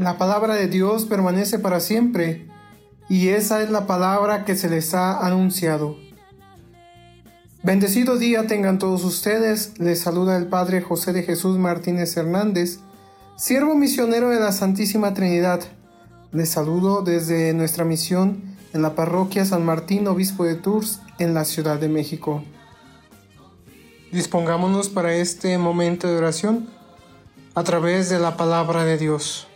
La palabra de Dios permanece para siempre y esa es la palabra que se les ha anunciado. Bendecido día tengan todos ustedes, les saluda el Padre José de Jesús Martínez Hernández, siervo misionero de la Santísima Trinidad. Les saludo desde nuestra misión en la parroquia San Martín, obispo de Tours, en la Ciudad de México. Dispongámonos para este momento de oración a través de la palabra de Dios.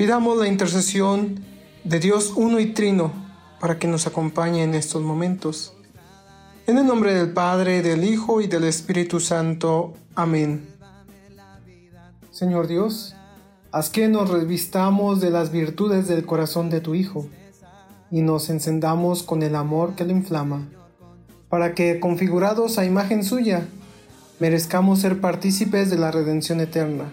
Pidamos la intercesión de Dios uno y trino para que nos acompañe en estos momentos. En el nombre del Padre, del Hijo y del Espíritu Santo. Amén. Señor Dios, haz que nos revistamos de las virtudes del corazón de tu Hijo y nos encendamos con el amor que lo inflama, para que, configurados a imagen suya, merezcamos ser partícipes de la redención eterna.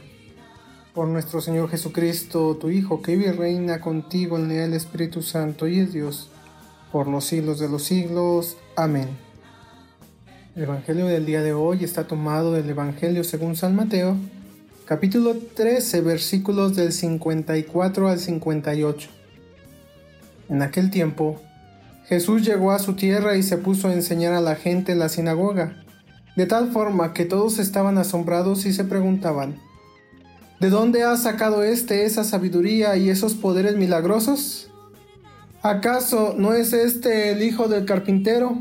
Por nuestro Señor Jesucristo, tu Hijo, que vive y reina contigo en el Espíritu Santo y es Dios, por los siglos de los siglos. Amén. El Evangelio del día de hoy está tomado del Evangelio según San Mateo, capítulo 13, versículos del 54 al 58. En aquel tiempo, Jesús llegó a su tierra y se puso a enseñar a la gente en la sinagoga, de tal forma que todos estaban asombrados y se preguntaban, ¿De dónde ha sacado éste esa sabiduría y esos poderes milagrosos? ¿Acaso no es este el hijo del carpintero?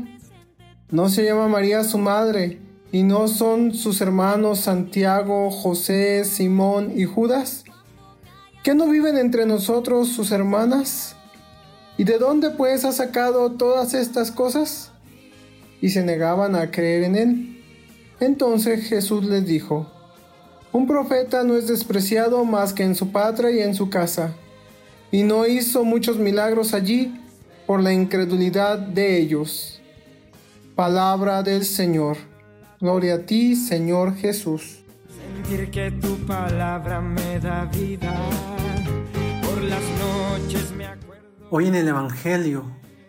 ¿No se llama María su madre? ¿Y no son sus hermanos Santiago, José, Simón y Judas? ¿Qué no viven entre nosotros sus hermanas? ¿Y de dónde pues ha sacado todas estas cosas? Y se negaban a creer en él. Entonces Jesús les dijo, Un profeta no es despreciado más que en su patria y en su casa, y no hizo muchos milagros allí por la incredulidad de ellos. Palabra del Señor. Gloria a ti, Señor Jesús. Sentir que tu palabra me da vida. Por las noches me acuerdo. Hoy en el Evangelio,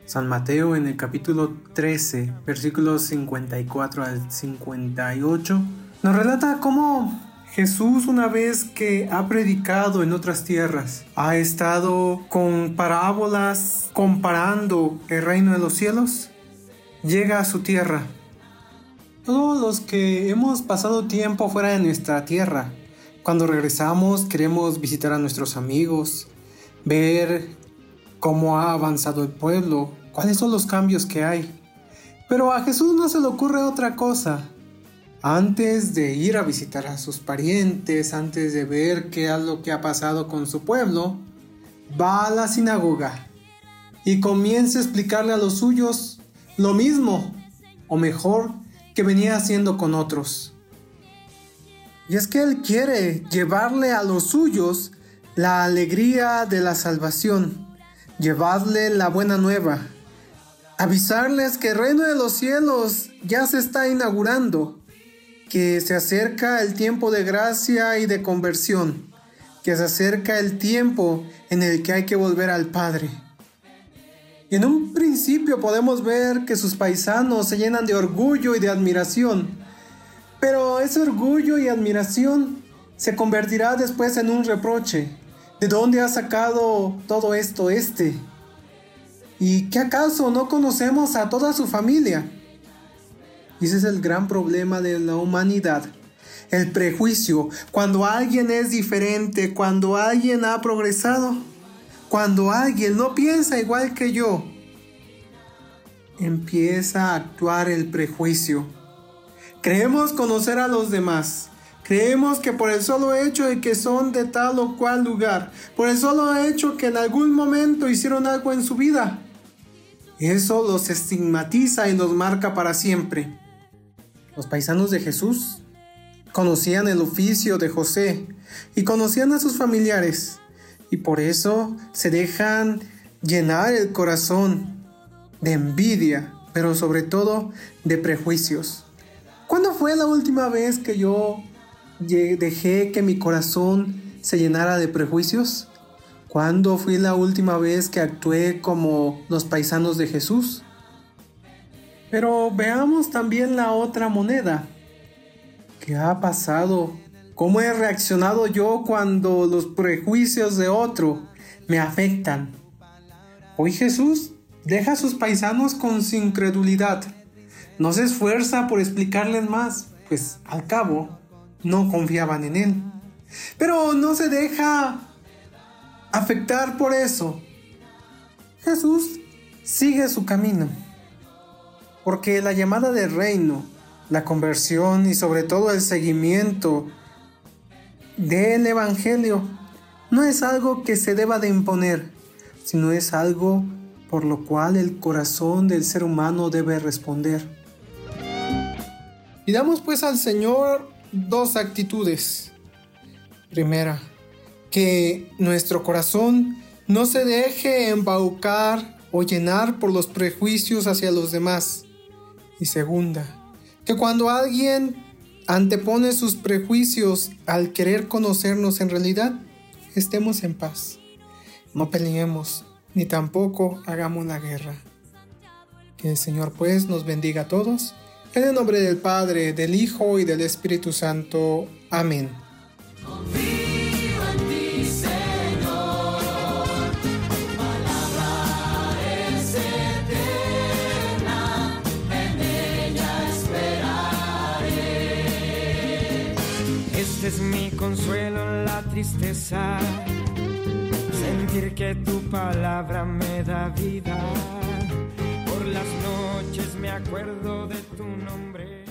San Mateo en el capítulo 13, versículos 54 al 58, nos relata cómo Jesús una vez que ha predicado en otras tierras, ha estado con parábolas comparando el reino de los cielos llega a su tierra. Todos los que hemos pasado tiempo fuera de nuestra tierra, cuando regresamos queremos visitar a nuestros amigos, ver cómo ha avanzado el pueblo, cuáles son los cambios que hay. Pero a Jesús no se le ocurre otra cosa. Antes de ir a visitar a sus parientes, antes de ver qué es lo que ha pasado con su pueblo, va a la sinagoga y comienza a explicarle a los suyos lo mismo, o mejor, que venía haciendo con otros. Y es que Él quiere llevarle a los suyos la alegría de la salvación, llevarle la buena nueva, avisarles que el reino de los cielos ya se está inaugurando, que se acerca el tiempo de gracia y de conversión, que se acerca el tiempo en el que hay que volver al Padre. Y en un principio podemos ver que sus paisanos se llenan de orgullo y de admiración. Pero ese orgullo y admiración se convertirá después en un reproche. ¿De dónde ha sacado todo esto este? ¿Y qué acaso no conocemos a toda su familia? Y ese es el gran problema de la humanidad. El prejuicio. Cuando alguien es diferente, cuando alguien ha progresado, cuando alguien no piensa igual que yo, empieza a actuar el prejuicio. Creemos conocer a los demás. Creemos que por el solo hecho de que son de tal o cual lugar, por el solo hecho que en algún momento hicieron algo en su vida, eso los estigmatiza y los marca para siempre. Los paisanos de Jesús conocían el oficio de José y conocían a sus familiares y por eso se dejan llenar el corazón de envidia, pero sobre todo de prejuicios. ¿Cuándo fue la última vez que yo dejé que mi corazón se llenara de prejuicios? ¿Cuándo fue la última vez que actué como los paisanos de Jesús? Pero veamos también la otra moneda. ¿Qué ha pasado ¿Cómo he reaccionado yo cuando los prejuicios de otro me afectan? Hoy Jesús deja a sus paisanos con su incredulidad. No se esfuerza por explicarles más, pues al cabo no confiaban en él. Pero no se deja afectar por eso. Jesús sigue su camino. Porque la llamada del reino, la conversión y sobre todo el seguimiento del Evangelio no es algo que se deba de imponer, sino es algo por lo cual el corazón del ser humano debe responder. Y damos pues al Señor dos actitudes. Primera, que nuestro corazón no se deje embaucar o llenar por los prejuicios hacia los demás. Y segunda, que cuando alguien antepone sus prejuicios al querer conocernos en realidad, estemos en paz. No peleemos, ni tampoco hagamos la guerra. Que el Señor pues nos bendiga a todos. En el nombre del Padre, del Hijo y del Espíritu Santo. Amén. Mi consuelo en la tristeza, sentir que tu palabra me da vida. Por las noches me acuerdo de tu nombre.